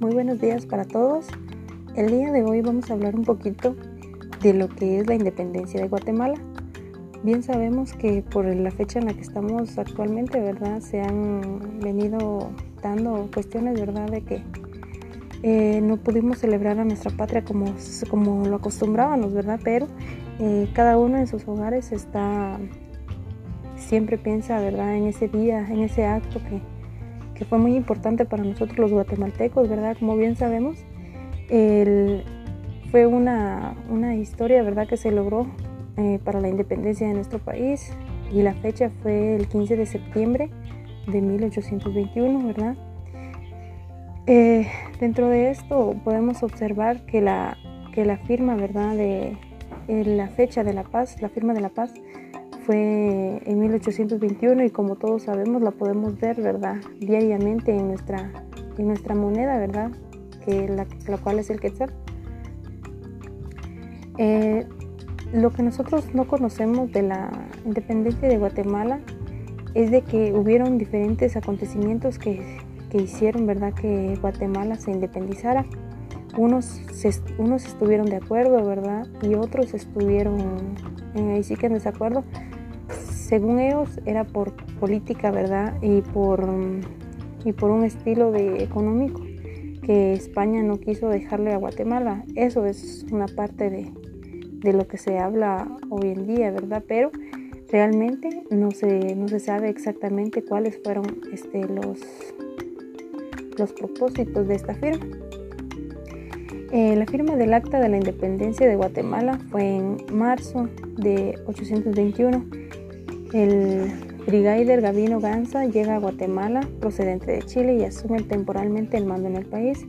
Muy buenos días para todos. El día de hoy vamos a hablar un poquito de lo que es la independencia de Guatemala. Bien sabemos que por la fecha en la que estamos actualmente, ¿verdad? Se han venido dando cuestiones, ¿verdad? De que eh, no pudimos celebrar a nuestra patria como, como lo acostumbrábamos, ¿verdad? Pero eh, cada uno en sus hogares está siempre piensa, ¿verdad? En ese día, en ese acto que, que fue muy importante para nosotros los guatemaltecos, ¿verdad? Como bien sabemos, fue una, una, historia, ¿verdad? Que se logró eh, para la independencia de nuestro país y la fecha fue el 15 de septiembre de 1821, ¿verdad? Eh, dentro de esto podemos observar que la, que la firma, ¿verdad? De la fecha de la paz, la firma de la paz, fue en 1821 y como todos sabemos la podemos ver, ¿verdad? Diariamente en nuestra, en nuestra moneda, ¿verdad? Que la, cual es el quetzal. Eh, lo que nosotros no conocemos de la independencia de Guatemala es de que hubieron diferentes acontecimientos que, que hicieron, ¿verdad? Que Guatemala se independizara. Unos, unos estuvieron de acuerdo, ¿verdad? Y otros estuvieron eh, ahí sí que en desacuerdo según ellos era por política, ¿verdad? Y por, y por un estilo de económico que España no quiso dejarle a Guatemala. Eso es una parte de, de lo que se habla hoy en día, ¿verdad? Pero realmente no se, no se sabe exactamente cuáles fueron este, los, los propósitos de esta firma. Eh, la firma del Acta de la Independencia de Guatemala fue en marzo de 821 el brigadier Gavino Ganza llega a Guatemala procedente de Chile y asume temporalmente el mando en el país.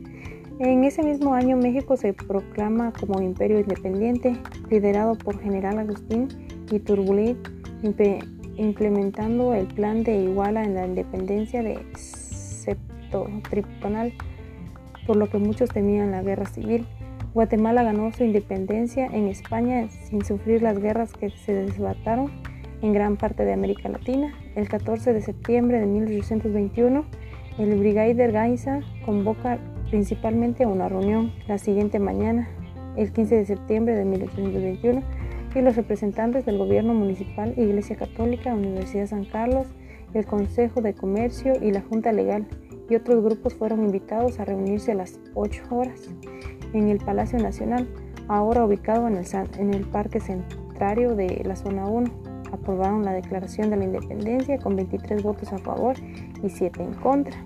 En ese mismo año México se proclama como imperio independiente, liderado por General Agustín Iturbide, implementando el plan de Iguala en la independencia de septentrional, por lo que muchos temían la guerra civil. Guatemala ganó su independencia en España sin sufrir las guerras que se desataron en gran parte de América Latina. El 14 de septiembre de 1821, el Brigadier Gainza convoca principalmente a una reunión la siguiente mañana, el 15 de septiembre de 1821, y los representantes del gobierno municipal, Iglesia Católica, Universidad San Carlos, el Consejo de Comercio y la Junta Legal y otros grupos fueron invitados a reunirse a las 8 horas en el Palacio Nacional, ahora ubicado en el, en el Parque Centrario de la Zona 1 aprobaron la Declaración de la Independencia con 23 votos a favor y 7 en contra.